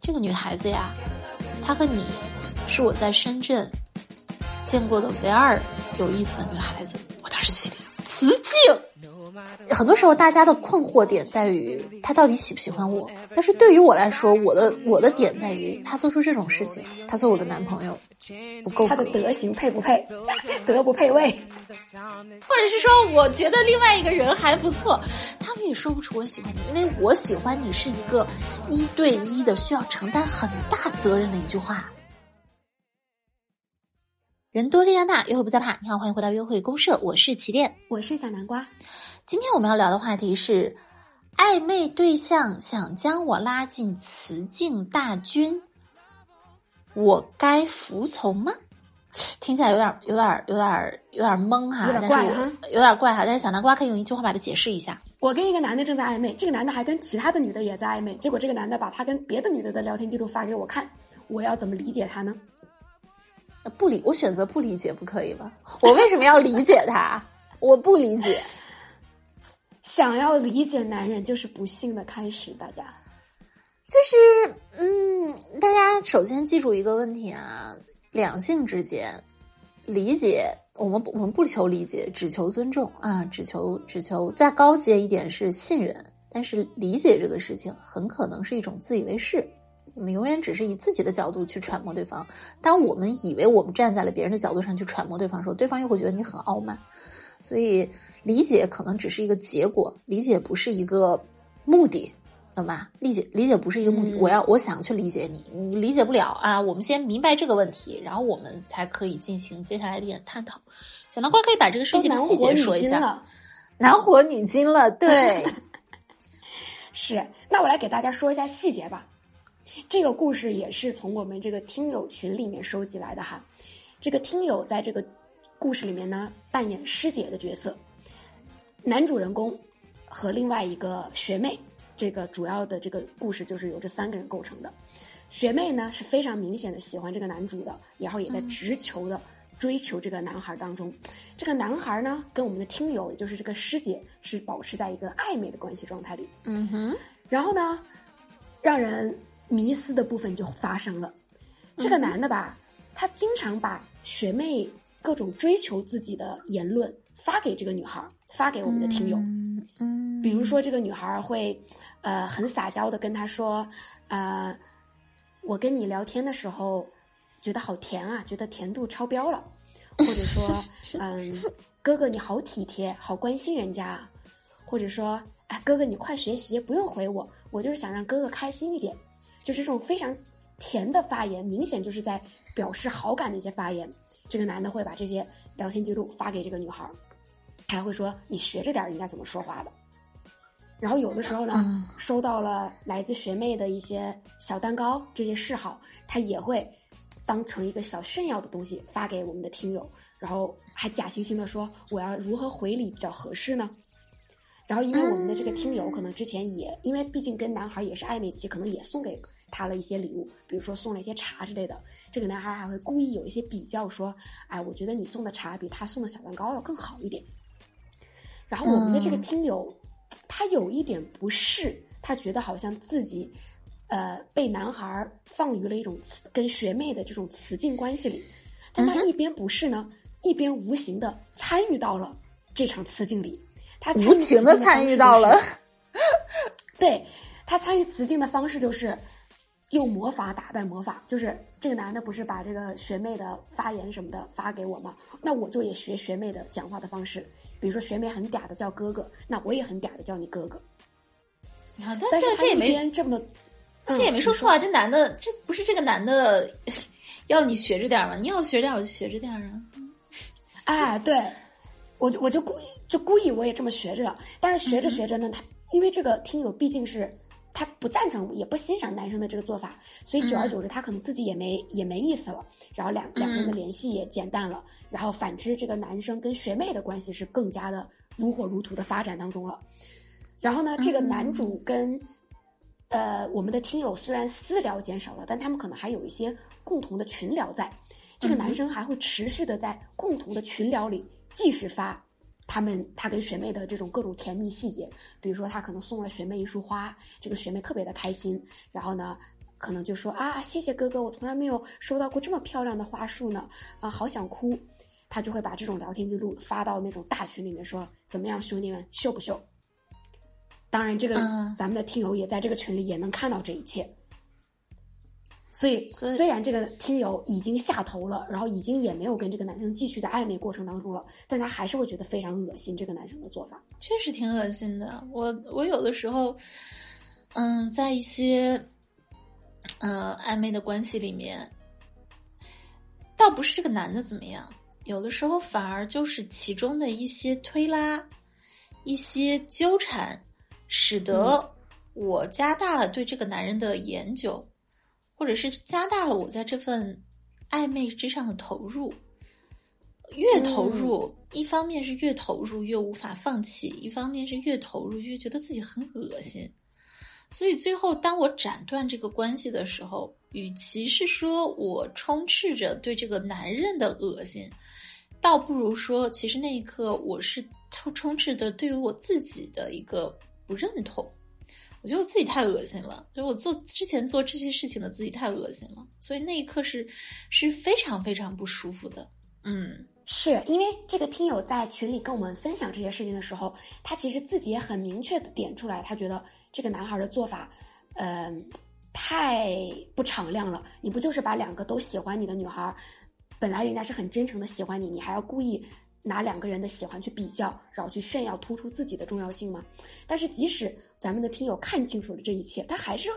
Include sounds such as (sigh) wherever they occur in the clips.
这个女孩子呀，她和你，是我在深圳见过的唯二有意思的女孩子。很多时候，大家的困惑点在于他到底喜不喜欢我。但是对于我来说，我的我的点在于他做出这种事情，他做我的男朋友不够。他的德行配不配？(laughs) 德不配位？(laughs) 或者是说，我觉得另外一个人还不错，他们也说不出我喜欢你，因为我喜欢你是一个一对一的，需要承担很大责任的一句话。人多力量大，约会不再怕。你好，欢迎回到约会公社，我是起点，我是小南瓜。今天我们要聊的话题是：暧昧对象想将我拉进雌竞大军，我该服从吗？听起来有点、有点、有点、有点懵哈，有点怪哈，有点怪哈。但是小南瓜可以用一句话把它解释一下：我跟一个男的正在暧昧，这个男的还跟其他的女的也在暧昧，结果这个男的把他跟别的女的的聊天记录发给我看，我要怎么理解他呢？不理，我选择不理解，不可以吗？我为什么要理解他？(laughs) 我不理解。想要理解男人就是不幸的开始，大家，就是嗯，大家首先记住一个问题啊，两性之间理解，我们我们不求理解，只求尊重啊，只求只求再高阶一点是信任，但是理解这个事情很可能是一种自以为是，我们永远只是以自己的角度去揣摩对方，当我们以为我们站在了别人的角度上去揣摩对方的时候，对方又会觉得你很傲慢，所以。理解可能只是一个结果，理解不是一个目的，懂吧？理解理解不是一个目的，我要我想去理解你，你理解不了啊。我们先明白这个问题，然后我们才可以进行接下来的一点探讨。小南瓜可以把这个事情的细节说一下。男火女金了，对，(laughs) 是。那我来给大家说一下细节吧。这个故事也是从我们这个听友群里面收集来的哈。这个听友在这个故事里面呢，扮演师姐的角色。男主人公和另外一个学妹，这个主要的这个故事就是由这三个人构成的。学妹呢是非常明显的喜欢这个男主的，然后也在直球的追求这个男孩当中。这个男孩呢跟我们的听友，也就是这个师姐，是保持在一个暧昧的关系状态里。嗯哼。然后呢，让人迷思的部分就发生了。这个男的吧，他经常把学妹各种追求自己的言论发给这个女孩。发给我们的听友，嗯，比如说这个女孩会，呃，很撒娇的跟他说，呃，我跟你聊天的时候觉得好甜啊，觉得甜度超标了，或者说，(laughs) 嗯，哥哥你好体贴，好关心人家，或者说，哎，哥哥你快学习，不用回我，我就是想让哥哥开心一点，就是这种非常甜的发言，明显就是在表示好感的一些发言，这个男的会把这些聊天记录发给这个女孩。还会说你学着点人家怎么说话的，然后有的时候呢，收到了来自学妹的一些小蛋糕这些示好，他也会当成一个小炫耀的东西发给我们的听友，然后还假惺惺的说我要如何回礼比较合适呢？然后因为我们的这个听友可能之前也因为毕竟跟男孩也是暧昧期，可能也送给他了一些礼物，比如说送了一些茶之类的，这个男孩还会故意有一些比较说，哎，我觉得你送的茶比他送的小蛋糕要更好一点。然后我们的这个听友，他有一点不适，他觉得好像自己，呃，被男孩放于了一种跟学妹的这种雌竞关系里，但他一边不是呢，一边无形的参与到了这场雌竞里，他无情的参与到了，(laughs) 对他参与雌竞的方式就是。用魔法打败魔法，就是这个男的不是把这个学妹的发言什么的发给我吗？那我就也学学妹的讲话的方式，比如说学妹很嗲的叫哥哥，那我也很嗲的叫你哥哥。啊，但是这也没这么，这也没说错啊。这男的，这不是这个男的要你学着点吗？你要学点，我就学着点啊。哎，对，我就我就故意就故意我也这么学着了。但是学着学着呢，他因为这个听友毕竟是。他不赞成，也不欣赏男生的这个做法，所以久而久之，他可能自己也没也没意思了。然后两两个人的联系也减淡了。然后反之，这个男生跟学妹的关系是更加的如火如荼的发展当中了。然后呢，这个男主跟呃我们的听友虽然私聊减少了，但他们可能还有一些共同的群聊在。这个男生还会持续的在共同的群聊里继续发他们他跟学妹的这种各种甜蜜细节，比如说他可能送了学妹一束花，这个学妹特别的开心，然后呢，可能就说啊，谢谢哥哥，我从来没有收到过这么漂亮的花束呢，啊，好想哭。他就会把这种聊天记录发到那种大群里面，说怎么样，兄弟们秀不秀？当然，这个咱们的听友也在这个群里也能看到这一切。所以，虽然这个听友已经下头了，然后已经也没有跟这个男生继续在暧昧过程当中了，但他还是会觉得非常恶心。这个男生的做法确实挺恶心的。我我有的时候，嗯，在一些呃暧昧的关系里面，倒不是这个男的怎么样，有的时候反而就是其中的一些推拉、一些纠缠，使得我加大了对这个男人的研究。或者是加大了我在这份暧昧之上的投入，越投入，一方面是越投入越无法放弃，一方面是越投入越觉得自己很恶心。所以最后，当我斩断这个关系的时候，与其是说我充斥着对这个男人的恶心，倒不如说，其实那一刻我是充充斥着对于我自己的一个不认同。我觉得我自己太恶心了，就我做之前做这些事情的自己太恶心了，所以那一刻是是非常非常不舒服的。嗯，是因为这个听友在群里跟我们分享这些事情的时候，他其实自己也很明确的点出来，他觉得这个男孩的做法，嗯，太不敞亮了。你不就是把两个都喜欢你的女孩，本来人家是很真诚的喜欢你，你还要故意。拿两个人的喜欢去比较，然后去炫耀，突出自己的重要性吗？但是即使咱们的听友看清楚了这一切，他还是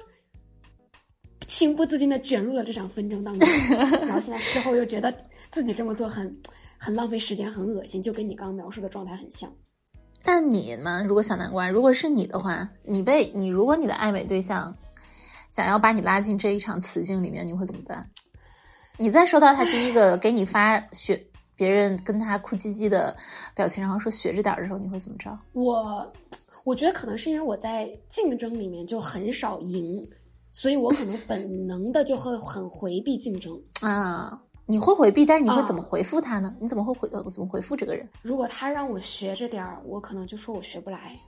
情不自禁的卷入了这场纷争当中。(laughs) 然后现在事后又觉得自己这么做很很浪费时间，很恶心，就跟你刚刚描述的状态很像。那你们如果小南瓜，如果是你的话，你被你如果你的暧昧对象想要把你拉进这一场雌竞里面，你会怎么办？你在收到他第一个给你发血。别人跟他哭唧唧的表情，然后说学着点的时候，你会怎么着？我，我觉得可能是因为我在竞争里面就很少赢，所以我可能 (laughs) 本能的就会很回避竞争啊。你会回避，但是你会怎么回复他呢？你怎么会回？怎么回复这个人？如果他让我学着点儿，我可能就说我学不来。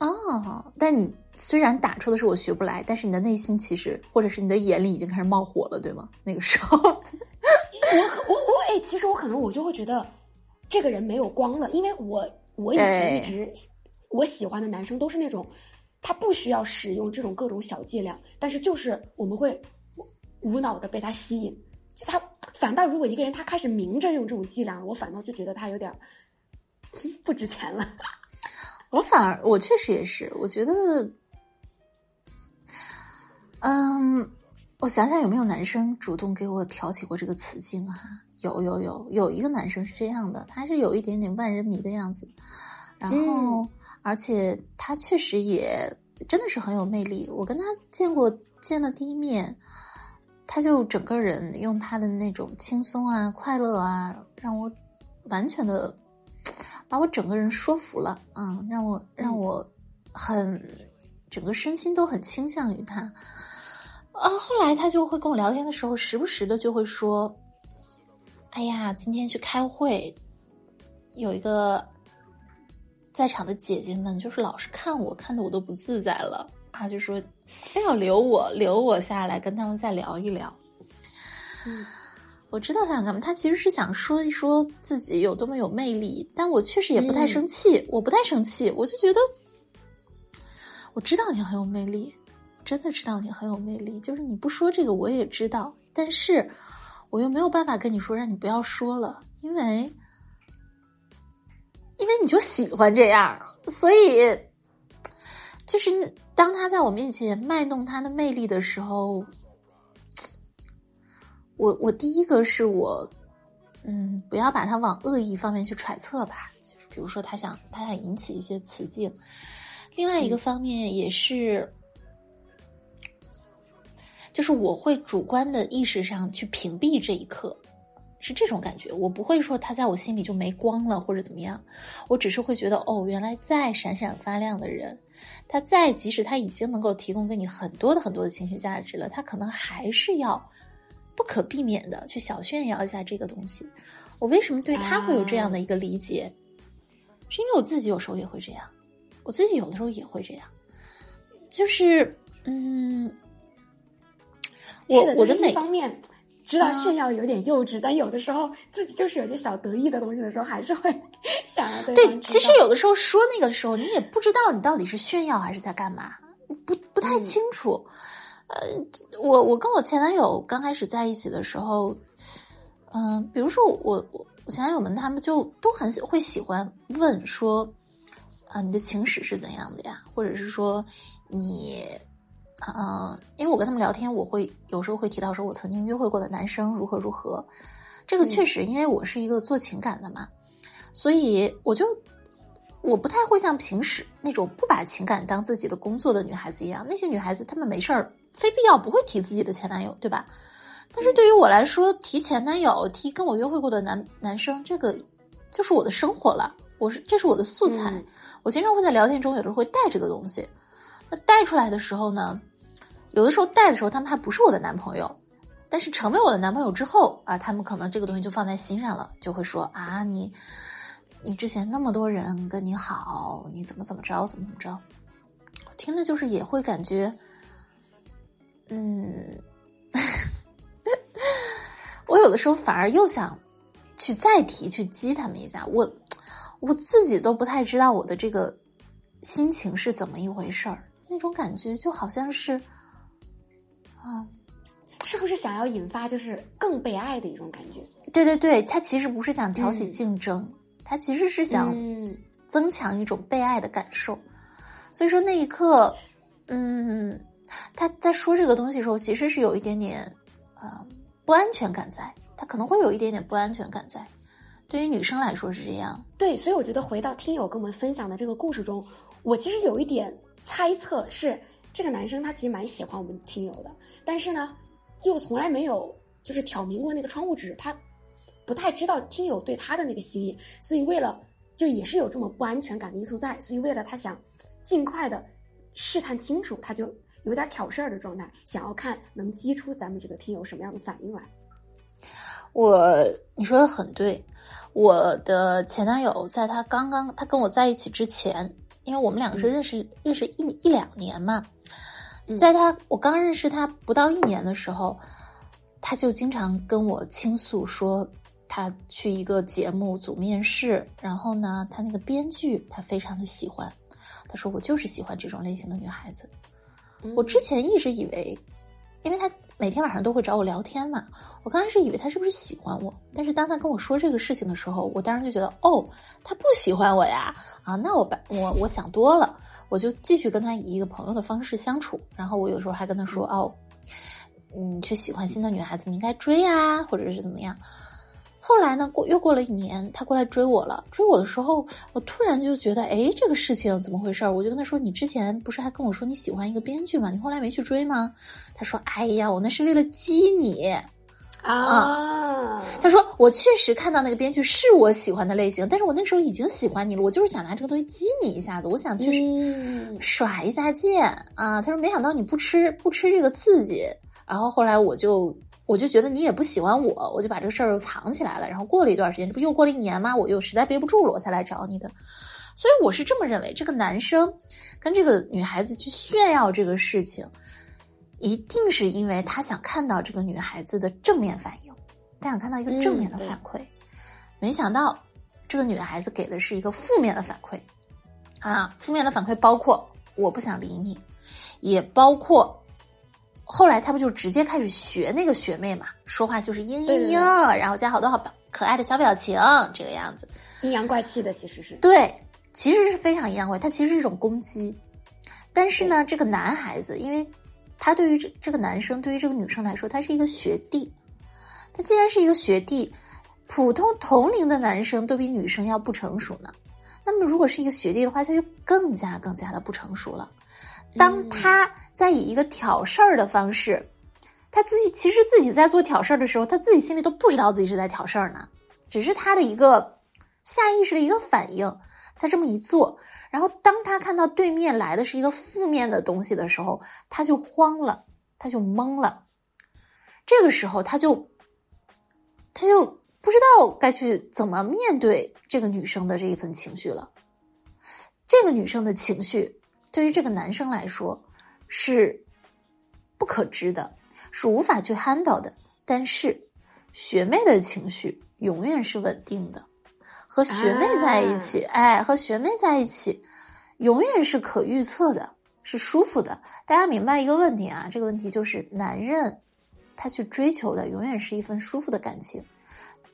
哦，但你虽然打出的是我学不来，但是你的内心其实，或者是你的眼里已经开始冒火了，对吗？那个时候，我我我哎，其实我可能我就会觉得这个人没有光了，因为我我以前一直我喜欢的男生都是那种他不需要使用这种各种小伎俩，但是就是我们会无脑的被他吸引。就他反倒如果一个人他开始明着用这种伎俩，我反倒就觉得他有点不值钱了。我反而，我确实也是，我觉得，嗯，我想想有没有男生主动给我挑起过这个词境啊？有有有，有一个男生是这样的，他是有一点点万人迷的样子，然后而且他确实也真的是很有魅力。我跟他见过见了第一面，他就整个人用他的那种轻松啊、快乐啊，让我完全的。把我整个人说服了，嗯，让我让我很整个身心都很倾向于他，啊，后来他就会跟我聊天的时候，时不时的就会说：“哎呀，今天去开会，有一个在场的姐姐们，就是老是看我，看的我都不自在了啊，就说非要留我留我下来跟他们再聊一聊。”嗯。我知道他想干嘛，他其实是想说一说自己有多么有魅力，但我确实也不太生气，我不太生气，我就觉得，我知道你很有魅力，真的知道你很有魅力，就是你不说这个我也知道，但是我又没有办法跟你说让你不要说了，因为，因为你就喜欢这样，所以，就是当他在我面前卖弄他的魅力的时候。我我第一个是我，嗯，不要把他往恶意方面去揣测吧，就是比如说他想他想引起一些雌竞，另外一个方面也是，就是我会主观的意识上去屏蔽这一刻，是这种感觉，我不会说他在我心里就没光了或者怎么样，我只是会觉得哦，原来再闪闪发亮的人，他再即使他已经能够提供给你很多的很多的情绪价值了，他可能还是要。不可避免的去小炫耀一下这个东西，我为什么对他会有这样的一个理解？是因为我自己有时候也会这样，我自己有的时候也会这样，就是嗯，我我的每方面知道炫耀有点幼稚，但有的时候自己就是有些小得意的东西的时候，还是会 (laughs) 想要对。其实有的时候说那个的时候，你也不知道你到底是炫耀还是在干嘛，不不太清楚。呃，我我跟我前男友刚开始在一起的时候，嗯，比如说我我我前男友们他们就都很喜会喜欢问说，啊，你的情史是怎样的呀？或者是说你，嗯，因为我跟他们聊天，我会有时候会提到说我曾经约会过的男生如何如何，这个确实，因为我是一个做情感的嘛，所以我就。我不太会像平时那种不把情感当自己的工作的女孩子一样，那些女孩子她们没事儿，非必要不会提自己的前男友，对吧？但是对于我来说，提前男友、提跟我约会过的男男生，这个就是我的生活了，我是这是我的素材。我经常会在聊天中有时候会带这个东西，那带出来的时候呢，有的时候带的时候他们还不是我的男朋友，但是成为我的男朋友之后啊，他们可能这个东西就放在心上了，就会说啊你。你之前那么多人跟你好，你怎么怎么着，怎么怎么着？听着就是也会感觉，嗯，(laughs) 我有的时候反而又想去再提去激他们一下，我我自己都不太知道我的这个心情是怎么一回事儿，那种感觉就好像是，啊，是不是想要引发就是更被爱的一种感觉？对对对，他其实不是想挑起竞争。他其实是想增强一种被爱的感受，所以说那一刻，嗯，他在说这个东西的时候，其实是有一点点呃不安全感在，他可能会有一点点不安全感在。对于女生来说是这样，对，所以我觉得回到听友跟我们分享的这个故事中，我其实有一点猜测是这个男生他其实蛮喜欢我们听友的，但是呢，又从来没有就是挑明过那个窗户纸，他。不太知道听友对他的那个心意，所以为了就也是有这么不安全感的因素在，所以为了他想尽快的试探清楚，他就有点挑事儿的状态，想要看能激出咱们这个听友什么样的反应来。我你说的很对，我的前男友在他刚刚他跟我在一起之前，因为我们两个是认识认识一一两年嘛，在他我刚认识他不到一年的时候，他就经常跟我倾诉说。他去一个节目组面试，然后呢，他那个编剧他非常的喜欢，他说我就是喜欢这种类型的女孩子。我之前一直以为，因为他每天晚上都会找我聊天嘛，我刚开始以为他是不是喜欢我，但是当他跟我说这个事情的时候，我当时就觉得哦，他不喜欢我呀啊，那我把我我想多了，我就继续跟他以一个朋友的方式相处，然后我有时候还跟他说哦，嗯，去喜欢新的女孩子，你应该追啊，或者是怎么样。后来呢？过又过了一年，他过来追我了。追我的时候，我突然就觉得，哎，这个事情怎么回事？我就跟他说：“你之前不是还跟我说你喜欢一个编剧吗？你后来没去追吗？”他说：“哎呀，我那是为了激你啊。”他说：“我确实看到那个编剧是我喜欢的类型，但是我那时候已经喜欢你了。我就是想拿这个东西激你一下子，我想就是耍一下剑啊。”他说：“没想到你不吃不吃这个刺激。”然后后来我就。我就觉得你也不喜欢我，我就把这个事儿又藏起来了。然后过了一段时间，这不又过了一年吗？我又实在憋不住了，我才来找你的。所以我是这么认为，这个男生跟这个女孩子去炫耀这个事情，一定是因为他想看到这个女孩子的正面反应，他想看到一个正面的反馈。没想到这个女孩子给的是一个负面的反馈啊！负面的反馈包括我不想理你，也包括。后来他不就直接开始学那个学妹嘛，说话就是嘤嘤嘤，然后加好多好可爱的小表情，这个样子，阴阳怪气的，其实是。对，其实是非常阴阳怪，他其实是一种攻击。但是呢，这个男孩子，因为他对于这这个男生，对于这个女生来说，他是一个学弟，他既然是一个学弟，普通同龄的男生都比女生要不成熟呢，那么如果是一个学弟的话，他就更加更加的不成熟了。当他在以一个挑事儿的方式，他自己其实自己在做挑事儿的时候，他自己心里都不知道自己是在挑事儿呢，只是他的一个下意识的一个反应，他这么一做，然后当他看到对面来的是一个负面的东西的时候，他就慌了，他就懵了，这个时候他就他就不知道该去怎么面对这个女生的这一份情绪了。这个女生的情绪对于这个男生来说是不可知的，是无法去 handle 的。但是学妹的情绪永远是稳定的，和学妹在一起，哎，和学妹在一起，永远是可预测的，是舒服的。大家明白一个问题啊？这个问题就是男人他去追求的永远是一份舒服的感情。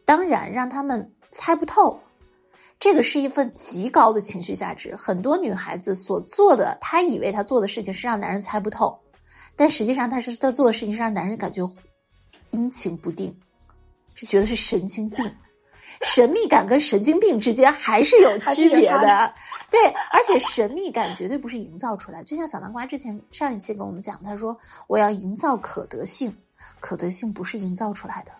当然，让他们猜不透，这个是一份极高的情绪价值。很多女孩子所做的，她以为她做的事情是让男人猜不透，但实际上她是她做的事情是让男人感觉阴晴不定，是觉得是神经病。神秘感跟神经病之间还是有区别的，对，而且神秘感绝对不是营造出来。就像小南瓜之前上一期跟我们讲，他说我要营造可得性，可得性不是营造出来的。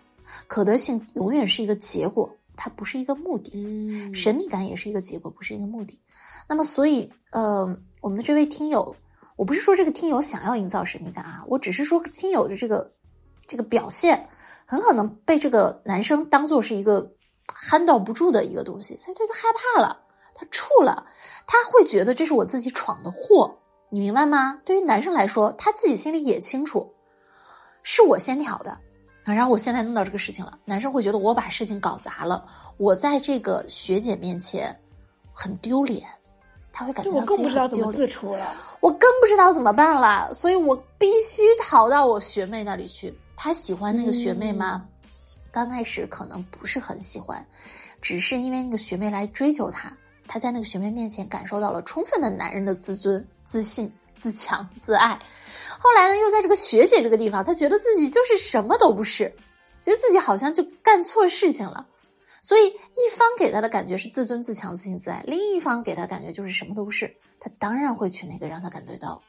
可得性永远是一个结果，它不是一个目的。嗯，神秘感也是一个结果，不是一个目的。那么，所以，呃，我们的这位听友，我不是说这个听友想要营造神秘感啊，我只是说听友的这个这个表现，很可能被这个男生当做是一个憨到不住的一个东西，所以他就害怕了，他怵了，他会觉得这是我自己闯的祸，你明白吗？对于男生来说，他自己心里也清楚，是我先挑的。啊，然后我现在弄到这个事情了，男生会觉得我把事情搞砸了，我在这个学姐面前很丢脸，他会感觉我更不知道怎么自处了，我更不知道怎么办了，所以我必须逃到我学妹那里去。他喜欢那个学妹吗？刚开始可能不是很喜欢，只是因为那个学妹来追求他，他在那个学妹面前感受到了充分的男人的自尊、自信、自强、自爱。后来呢，又在这个学姐这个地方，他觉得自己就是什么都不是，觉得自己好像就干错事情了。所以一方给他的感觉是自尊自强、自信自爱，另一方给他感觉就是什么都不是。他当然会去那个让他感觉到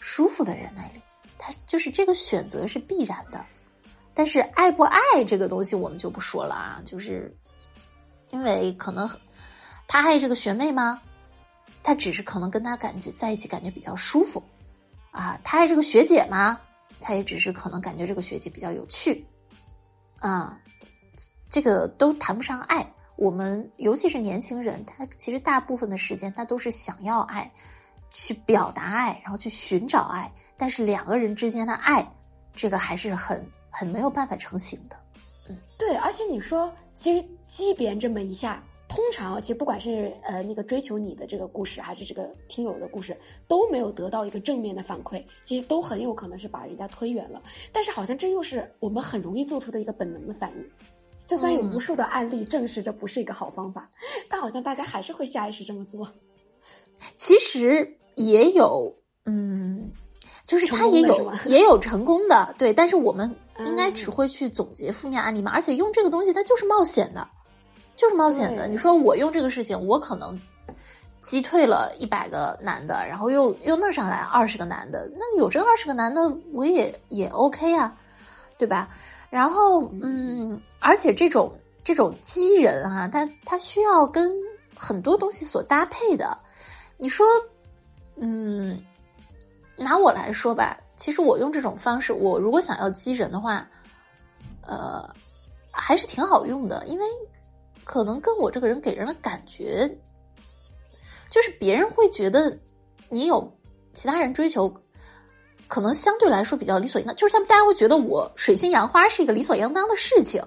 舒服的人那里。他就是这个选择是必然的。但是爱不爱这个东西我们就不说了啊，就是因为可能他爱这个学妹吗？他只是可能跟他感觉在一起感觉比较舒服。啊，他爱这个学姐吗？他也只是可能感觉这个学姐比较有趣，啊，这个都谈不上爱。我们尤其是年轻人，他其实大部分的时间他都是想要爱，去表达爱，然后去寻找爱。但是两个人之间的爱，这个还是很很没有办法成型的。嗯，对，而且你说，其实即便这么一下。通常，其实不管是呃那个追求你的这个故事，还是这个听友的故事，都没有得到一个正面的反馈，其实都很有可能是把人家推远了。但是好像这又是我们很容易做出的一个本能的反应。就算有无数的案例证实这不是一个好方法，但好像大家还是会下意识这么做。其实也有，嗯，就是他也有也有成功的，对。但是我们应该只会去总结负面案例嘛，而且用这个东西它就是冒险的。就是冒险的。你说我用这个事情，我可能击退了一百个男的，然后又又弄上来二十个男的，那有这二十个男的，我也也 OK 啊，对吧？然后嗯，而且这种这种激人啊，它它需要跟很多东西所搭配的。你说，嗯，拿我来说吧，其实我用这种方式，我如果想要激人的话，呃，还是挺好用的，因为。可能跟我这个人给人的感觉，就是别人会觉得你有其他人追求，可能相对来说比较理所应当。就是他们大家会觉得我水性杨花是一个理所应当的事情，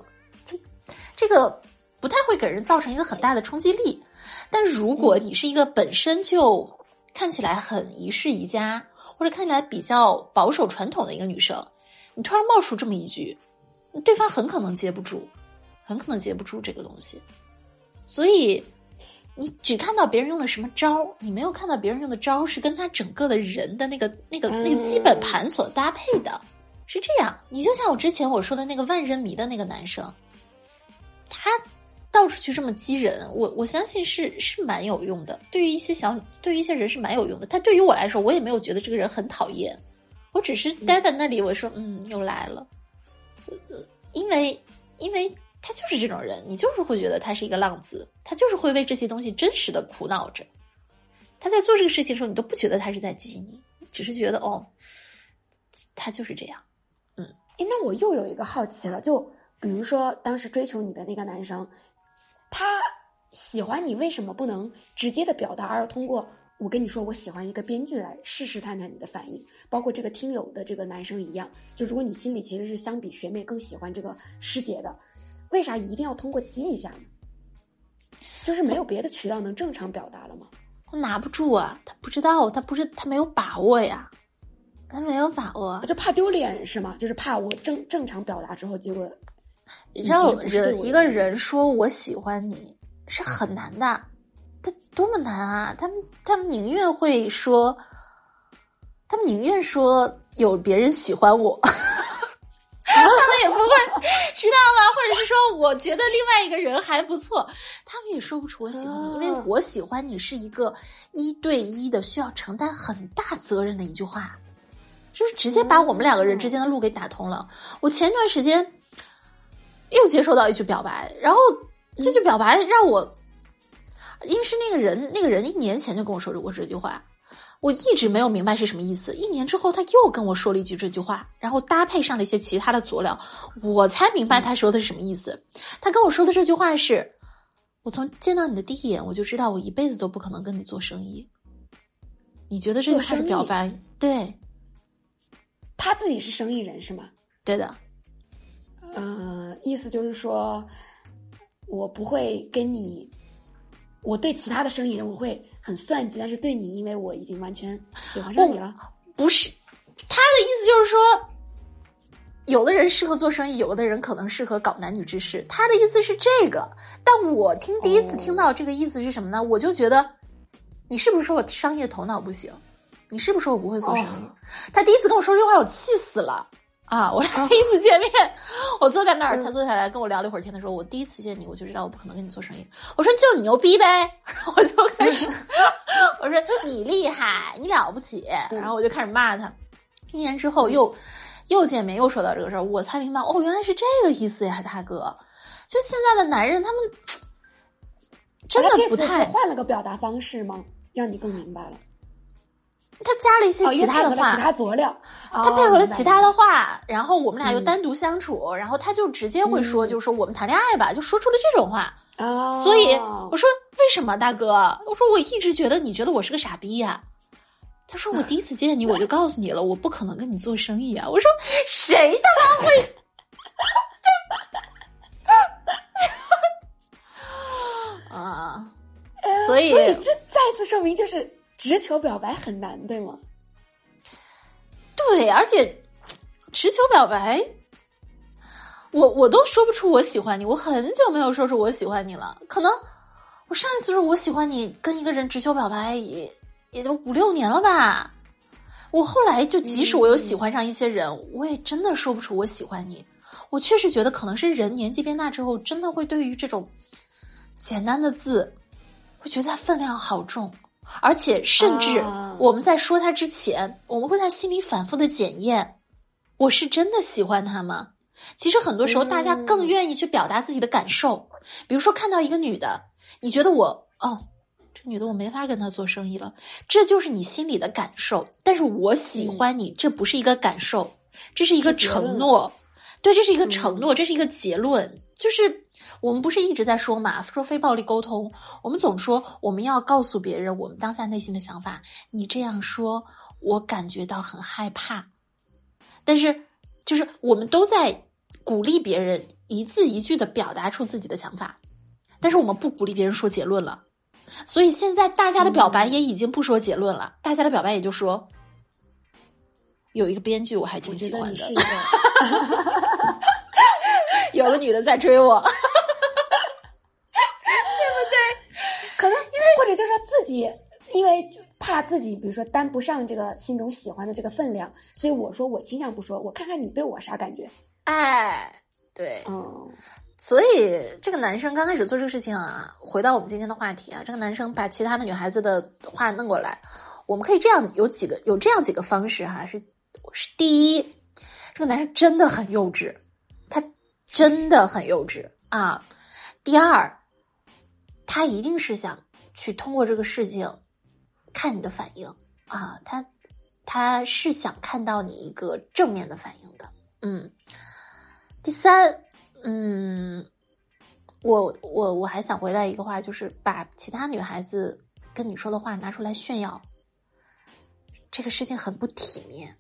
这这个不太会给人造成一个很大的冲击力。但如果你是一个本身就看起来很一世一家，或者看起来比较保守传统的一个女生，你突然冒出这么一句，对方很可能接不住。很可能接不住这个东西，所以你只看到别人用了什么招，你没有看到别人用的招是跟他整个的人的那个、那个、那个基本盘所搭配的，是这样。你就像我之前我说的那个万人迷的那个男生，他到处去这么激人，我我相信是是蛮有用的。对于一些小，对于一些人是蛮有用的。但对于我来说，我也没有觉得这个人很讨厌，我只是待在那里，我说嗯，又来了，因为因为。他就是这种人，你就是会觉得他是一个浪子，他就是会为这些东西真实的苦恼着。他在做这个事情的时候，你都不觉得他是在激你，只是觉得哦，他就是这样。嗯，哎，那我又有一个好奇了，就比如说当时追求你的那个男生，他喜欢你为什么不能直接的表达，而通过我跟你说我喜欢一个编剧来试试探探你的反应？包括这个听友的这个男生一样，就如果你心里其实是相比学妹更喜欢这个师姐的，为啥一定要通过激一下呢？就是没有别的渠道能正常表达了吗？他拿不住啊，他不知道，他不是他没有把握呀，他没有把握，就怕丢脸是吗？就是怕我正正常表达之后，结果你知道人一个人说我喜欢你是很难的，他多么难啊！他们他们宁愿会说，他们宁愿说有别人喜欢我。他们也不会知道吗？(laughs) 或者是说，我觉得另外一个人还不错，他们也说不出我喜欢你，因为我喜欢你是一个一对一的，需要承担很大责任的一句话，就是直接把我们两个人之间的路给打通了。我前段时间又接收到一句表白，然后这句表白让我，因为是那个人，那个人一年前就跟我说过这句话。我一直没有明白是什么意思。一年之后，他又跟我说了一句这句话，然后搭配上了一些其他的佐料，我才明白他说的是什么意思。他跟我说的这句话是：“我从见到你的第一眼，我就知道我一辈子都不可能跟你做生意。”你觉得这句话是表白？对，他自己是生意人是吗？对的。嗯，意思就是说，我不会跟你。我对其他的生意人我会很算计，但是对你，因为我已经完全喜欢上你了。不是，他的意思就是说，有的人适合做生意，有的人可能适合搞男女之事。他的意思是这个，但我听第一次听到这个意思是什么呢？我就觉得，你是不是说我商业头脑不行？你是不是说我不会做生意？他第一次跟我说这句话，我气死了。啊！(laughs) 我俩第一次见面，(laughs) 我坐在那儿，他坐下来跟我聊了一会儿天。他说：“我第一次见你，我就知道我不可能跟你做生意。”我说：“就你牛逼呗！” (laughs) 然后我就开始，我说：“你厉害，你了不起。”然后我就开始骂他。一年之后又又见面，又说到这个事儿，我才明白哦，原来是这个意思呀，大哥！就现在的男人，他们真的不太换了个表达方式吗？让你更明白了。他加了一些其他的话，其他佐料，他配合了其他的话，然后我们俩又单独相处，然后他就直接会说，就是说我们谈恋爱吧，就说出了这种话啊。所以我说为什么大哥？我说我一直觉得你觉得我是个傻逼呀。他说我第一次见你我就告诉你了，我不可能跟你做生意啊。我说谁他妈会？(laughs) 啊，(laughs) 所以这再次说明就是。直球表白很难，对吗？对，而且直球表白，我我都说不出我喜欢你。我很久没有说出我喜欢你了。可能我上一次说我喜欢你，跟一个人直球表白也也就五六年了吧。我后来就即使我有喜欢上一些人，我也真的说不出我喜欢你。我确实觉得可能是人年纪变大之后，真的会对于这种简单的字，会觉得它分量好重。而且，甚至我们在说他之前，我们会在心里反复的检验：我是真的喜欢他吗？其实很多时候，大家更愿意去表达自己的感受。比如说，看到一个女的，你觉得我哦，这女的我没法跟她做生意了，这就是你心里的感受。但是我喜欢你，这不是一个感受，这是一个承诺。对，这是一个承诺，这是一个结论，就是。我们不是一直在说嘛？说非暴力沟通，我们总说我们要告诉别人我们当下内心的想法。你这样说，我感觉到很害怕。但是，就是我们都在鼓励别人一字一句的表达出自己的想法，但是我们不鼓励别人说结论了。所以现在大家的表白也已经不说结论了，大家的表白也就说有一个编剧我还挺喜欢的，(laughs) 有个女的在追我。或者就说自己，因为怕自己，比如说担不上这个心中喜欢的这个分量，所以我说我倾向不说，我看看你对我啥感觉。哎，对，嗯，所以这个男生刚开始做这个事情啊，回到我们今天的话题啊，这个男生把其他的女孩子的话弄过来，我们可以这样有几个有这样几个方式哈，是是第一，这个男生真的很幼稚，他真的很幼稚啊。第二，他一定是想。去通过这个事情看你的反应啊，他他是想看到你一个正面的反应的，嗯。第三，嗯，我我我还想回答一个话，就是把其他女孩子跟你说的话拿出来炫耀，这个事情很不体面。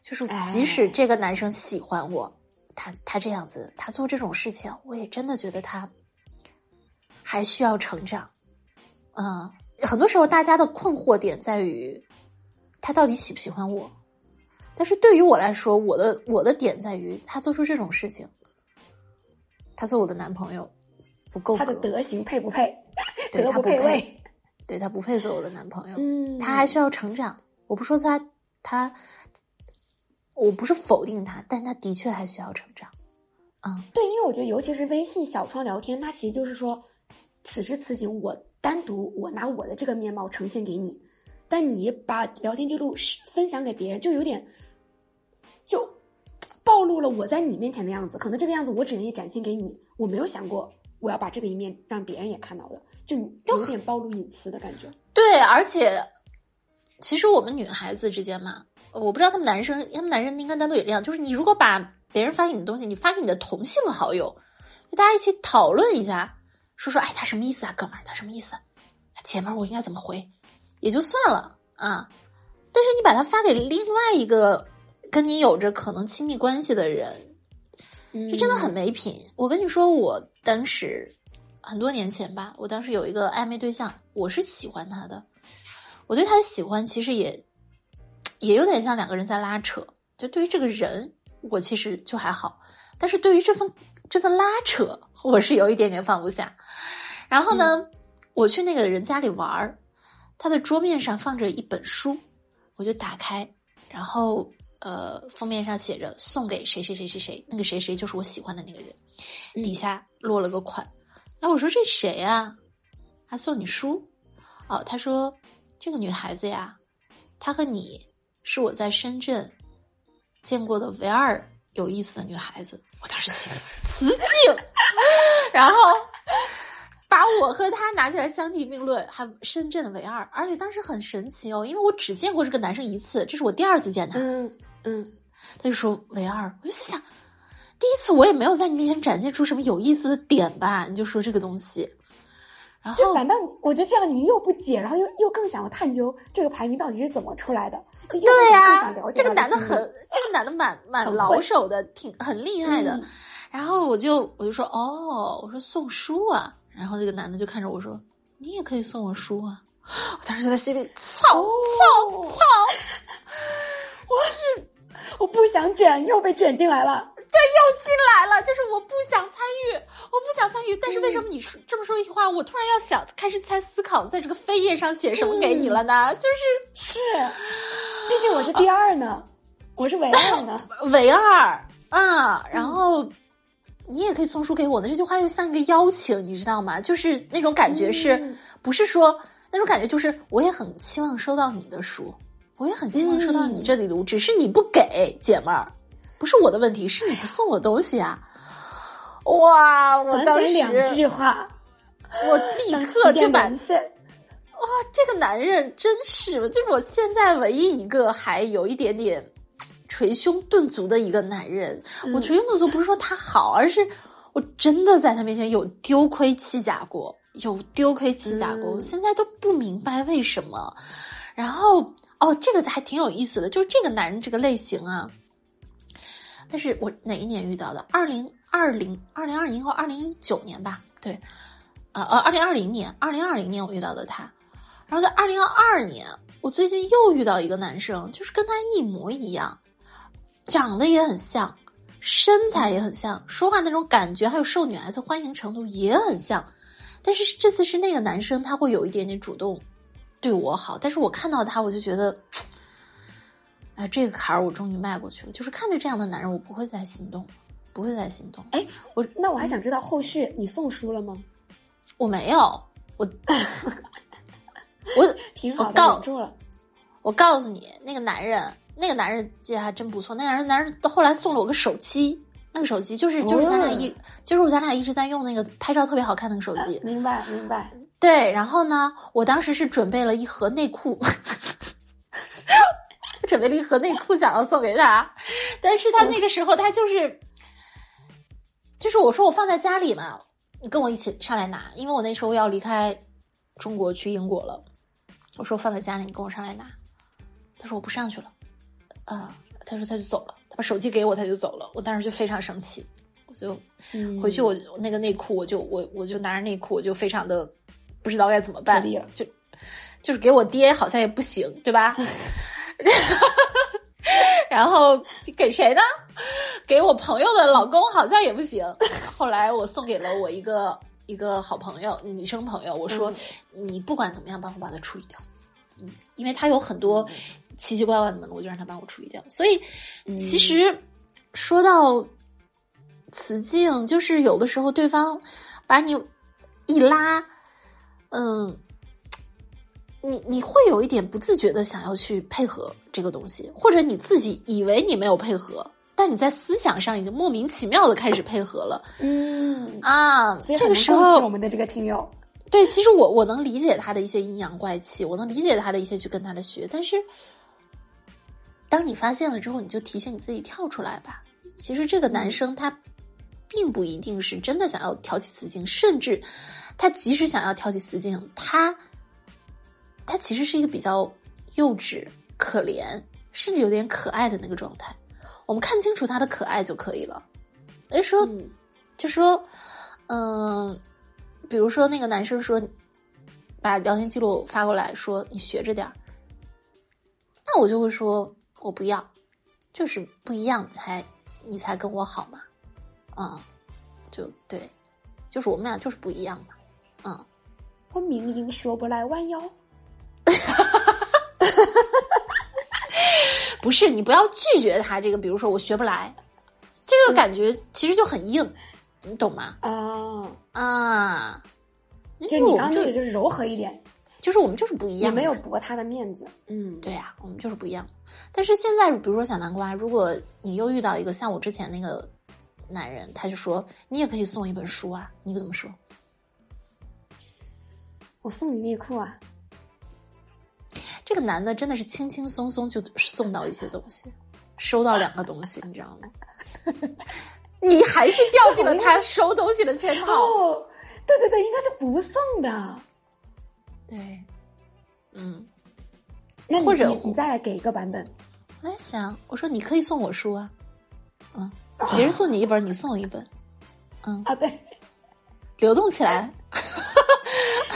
就是即使这个男生喜欢我，他他这样子，他做这种事情，我也真的觉得他还需要成长。嗯，很多时候大家的困惑点在于他到底喜不喜欢我，但是对于我来说，我的我的点在于他做出这种事情，他做我的男朋友不够他的德行配不配？对他不配，对他不配做我的男朋友。嗯，他还需要成长。我不说他他。我不是否定他，但他的确还需要成长。嗯，对，因为我觉得，尤其是微信小窗聊天，它其实就是说，此时此景，我单独我拿我的这个面貌呈现给你，但你把聊天记录分享给别人，就有点就暴露了我在你面前的样子。可能这个样子我只愿意展现给你，我没有想过我要把这个一面让别人也看到的，就有点暴露隐私的感觉。对，而且其实我们女孩子之间嘛。我不知道他们男生，他们男生应该单独也这样。就是你如果把别人发给你的东西，你发给你的同性好友，大家一起讨论一下，说说，哎，他什么意思啊，哥们儿，他什么意思？姐们儿，我应该怎么回？也就算了啊。但是你把他发给另外一个跟你有着可能亲密关系的人，这真的很没品。我跟你说，我当时很多年前吧，我当时有一个暧昧对象，我是喜欢他的，我对他的喜欢其实也。也有点像两个人在拉扯，就对于这个人，我其实就还好，但是对于这份这份拉扯，我是有一点点放不下。然后呢，我去那个人家里玩儿，他的桌面上放着一本书，我就打开，然后呃，封面上写着送给谁谁谁谁谁，那个谁谁就是我喜欢的那个人，底下落了个款。哎，我说这谁啊？还送你书？哦，他说这个女孩子呀，她和你。是我在深圳见过的唯二有意思的女孩子，我当时心词境，然后把我和他拿起来相提并论，还深圳的唯二，而且当时很神奇哦，因为我只见过这个男生一次，这是我第二次见他，嗯嗯，他就说唯二，我就在想，第一次我也没有在你面前展现出什么有意思的点吧，你就说这个东西，然后就反倒我觉得这样你又不解，然后又又更想要探究这个排名到底是怎么出来的。对呀，这个男的很，这个男的蛮 (laughs) 蛮老手的，挺很厉害的。然后我就我就说哦，我说送书啊。然后这个男的就看着我说，你也可以送我书啊。(gasps) 我当时就在心里操操操，(laughs) 我是我不想卷，又被卷进来了。对，又进来了，就是我不想参与，我不想参与。但是为什么你说这么说一句话，我突然要想开始在思考，在这个扉页上写什么给你了呢？就是是。毕竟我是第二呢，我是唯二呢，(laughs) 唯二啊。然后你也可以送书给我的，这句话又像一个邀请，你知道吗？就是那种感觉，是不是说那种感觉？就是我也很期望收到你的书，我也很期望收到你这里的，只是你不给姐们儿，不是我的问题，是你不送我东西啊！哇，我当时两句话，我立刻就把。哇，这个男人真是，就是我现在唯一一个还有一点点捶胸顿足的一个男人。我捶胸顿足不是说他好，而是我真的在他面前有丢盔弃甲过，有丢盔弃甲过。我现在都不明白为什么。然后哦，这个还挺有意思的，就是这个男人这个类型啊。但是我哪一年遇到的？二零二零二零二零或二零一九年吧？对，呃呃，二零二零年，二零二零年我遇到的他。然后在二零二二年，我最近又遇到一个男生，就是跟他一模一样，长得也很像，身材也很像，说话那种感觉还有受女孩子欢迎程度也很像。但是这次是那个男生，他会有一点点主动对我好，但是我看到他，我就觉得，哎，这个坎儿我终于迈过去了。就是看着这样的男人，我不会再心动，不会再心动。哎，我那我还想知道后续你送书了吗？我没有，我。(laughs) (laughs) 我 (laughs) 我告我告诉你，那个男人，那个男人记得还真不错。那男人，男人后来送了我个手机，那个手机就是就是咱俩一就是咱俩一直在用那个拍照特别好看那个手机。明白明白。对，然后呢，我当时是准备了一盒内裤，(laughs) 准备了一盒内裤想要送给他，但是他那个时候他就是，就是我说我放在家里嘛。你跟我一起上来拿，因为我那时候要离开中国去英国了。我说放在家里，你跟我上来拿。他说我不上去了，啊，他说他就走了，他把手机给我，他就走了。我当时就非常生气，我就回去我那个内裤，我就我我就拿着内裤，我就非常的不知道该怎么办，就就是给我爹好像也不行，对吧？(laughs) 然后给谁呢？给我朋友的老公好像也不行。后来我送给了我一个一个好朋友，女生朋友。我说：“你不管怎么样，帮我把它处理掉。”嗯，因为他有很多奇奇怪怪的门路，我就让他帮我处理掉。所以，其实说到雌竞，就是有的时候对方把你一拉，嗯。你你会有一点不自觉的想要去配合这个东西，或者你自己以为你没有配合，但你在思想上已经莫名其妙的开始配合了。嗯啊，所以这个时候我们的这个听友，对，其实我我能理解他的一些阴阳怪气，我能理解他的一些去跟他的学，但是当你发现了之后，你就提醒你自己跳出来吧。其实这个男生他并不一定是真的想要挑起雌竞，甚至他即使想要挑起雌竞，他。他其实是一个比较幼稚、可怜，甚至有点可爱的那个状态。我们看清楚他的可爱就可以了。哎，说，就说，嗯，比如说那个男生说，把聊天记录发过来说你学着点儿，那我就会说我不要，就是不一样才你才跟我好嘛，啊，就对，就是我们俩就是不一样嘛，嗯，我明明说不来弯腰。(laughs) 不是你不要拒绝他这个，比如说我学不来，这个感觉其实就很硬，你懂吗？啊啊！就你刚这个就是柔和一点，就是我们就是不一样，也没有驳他的面子。嗯，对呀，我们就是不一样。但是现在，比如说小南瓜，如果你又遇到一个像我之前那个男人，他就说你也可以送我一本书啊，你怎么说？我送你内裤啊。这个男的真的是轻轻松松就送到一些东西，收到两个东西，你知道吗？(laughs) 你还是掉进了他收东西的圈套。哦，对对对，应该是不送的。对，嗯，那或者你再来给一个版本。我在想，我说你可以送我书啊，嗯，别人送你一本，你送我一本，嗯啊，对，流动起来。(laughs)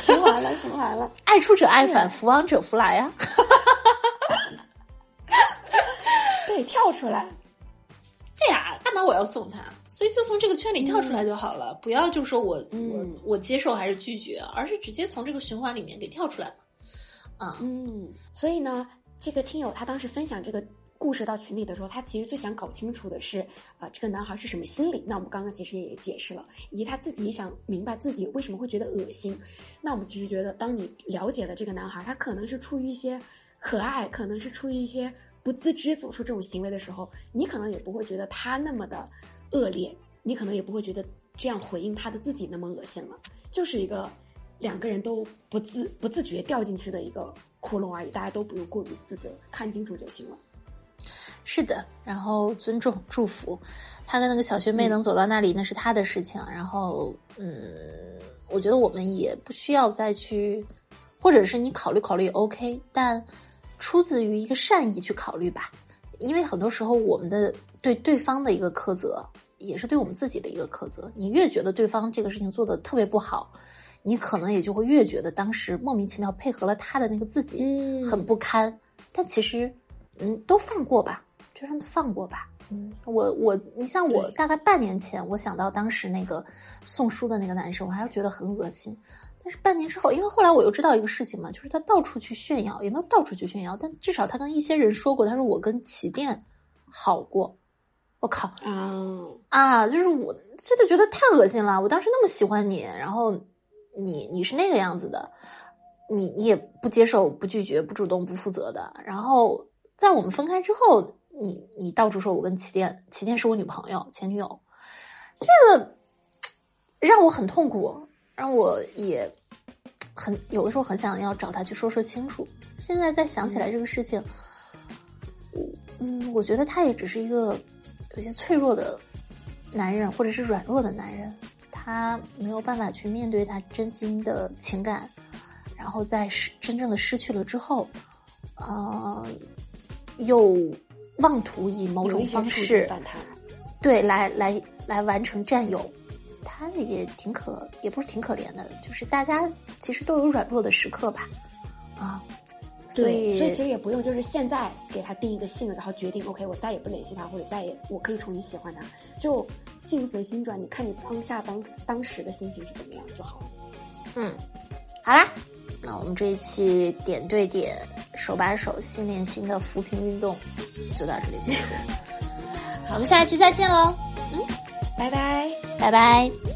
循环了，循环了。爱出者爱返，福往者福来呀。(laughs) 对，跳出来。对呀，干嘛我要送他？所以就从这个圈里跳出来就好了，不要就说我我我接受还是拒绝，而是直接从这个循环里面给跳出来嘛。啊，嗯。所以呢，这个听友他当时分享这个。故事到群里的时候，他其实最想搞清楚的是，啊，这个男孩是什么心理？那我们刚刚其实也解释了，以及他自己想明白自己为什么会觉得恶心。那我们其实觉得，当你了解了这个男孩，他可能是出于一些可爱，可能是出于一些不自知做出这种行为的时候，你可能也不会觉得他那么的恶劣，你可能也不会觉得这样回应他的自己那么恶心了，就是一个两个人都不自不自觉掉进去的一个窟窿而已，大家都不用过于自责，看清楚就行了。是的，然后尊重、祝福，他跟那个小学妹能走到那里，那是他的事情。然后，嗯，我觉得我们也不需要再去，或者是你考虑考虑 OK，但出自于一个善意去考虑吧。因为很多时候，我们的对对方的一个苛责，也是对我们自己的一个苛责。你越觉得对方这个事情做的特别不好，你可能也就会越觉得当时莫名其妙配合了他的那个自己很不堪。但其实，嗯，都放过吧。就让他放过吧。嗯，我我，你像我，大概半年前，我想到当时那个送书的那个男生，我还是觉得很恶心。但是半年之后，因为后来我又知道一个事情嘛，就是他到处去炫耀，也没有到处去炫耀，但至少他跟一些人说过，他说我跟起店好过。我靠啊啊！就是我真的觉得太恶心了。我当时那么喜欢你，然后你你是那个样子的，你你也不接受、不拒绝、不主动、不负责的。然后在我们分开之后。你你到处说我跟齐天，齐天是我女朋友前女友，这个让我很痛苦，让我也很有的时候很想要找他去说说清楚。现在再想起来这个事情，嗯，我觉得他也只是一个有些脆弱的男人，或者是软弱的男人，他没有办法去面对他真心的情感，然后在失真正的失去了之后，呃，又妄图以某种方式反弹，对，来来来完成占有，他也挺可，也不是挺可怜的，就是大家其实都有软弱的时刻吧，啊。所以，所以其实也不用，就是现在给他定一个性，然后决定，OK，我再也不联系他，或者再也我可以重新喜欢他，就境随心转，你看你当下当当时的心情是怎么样就好了。嗯，好啦，那我们这一期点对点手把手心连心的扶贫运动就到这里结束，(laughs) 好，我们下一期再见喽。嗯，拜拜，拜拜。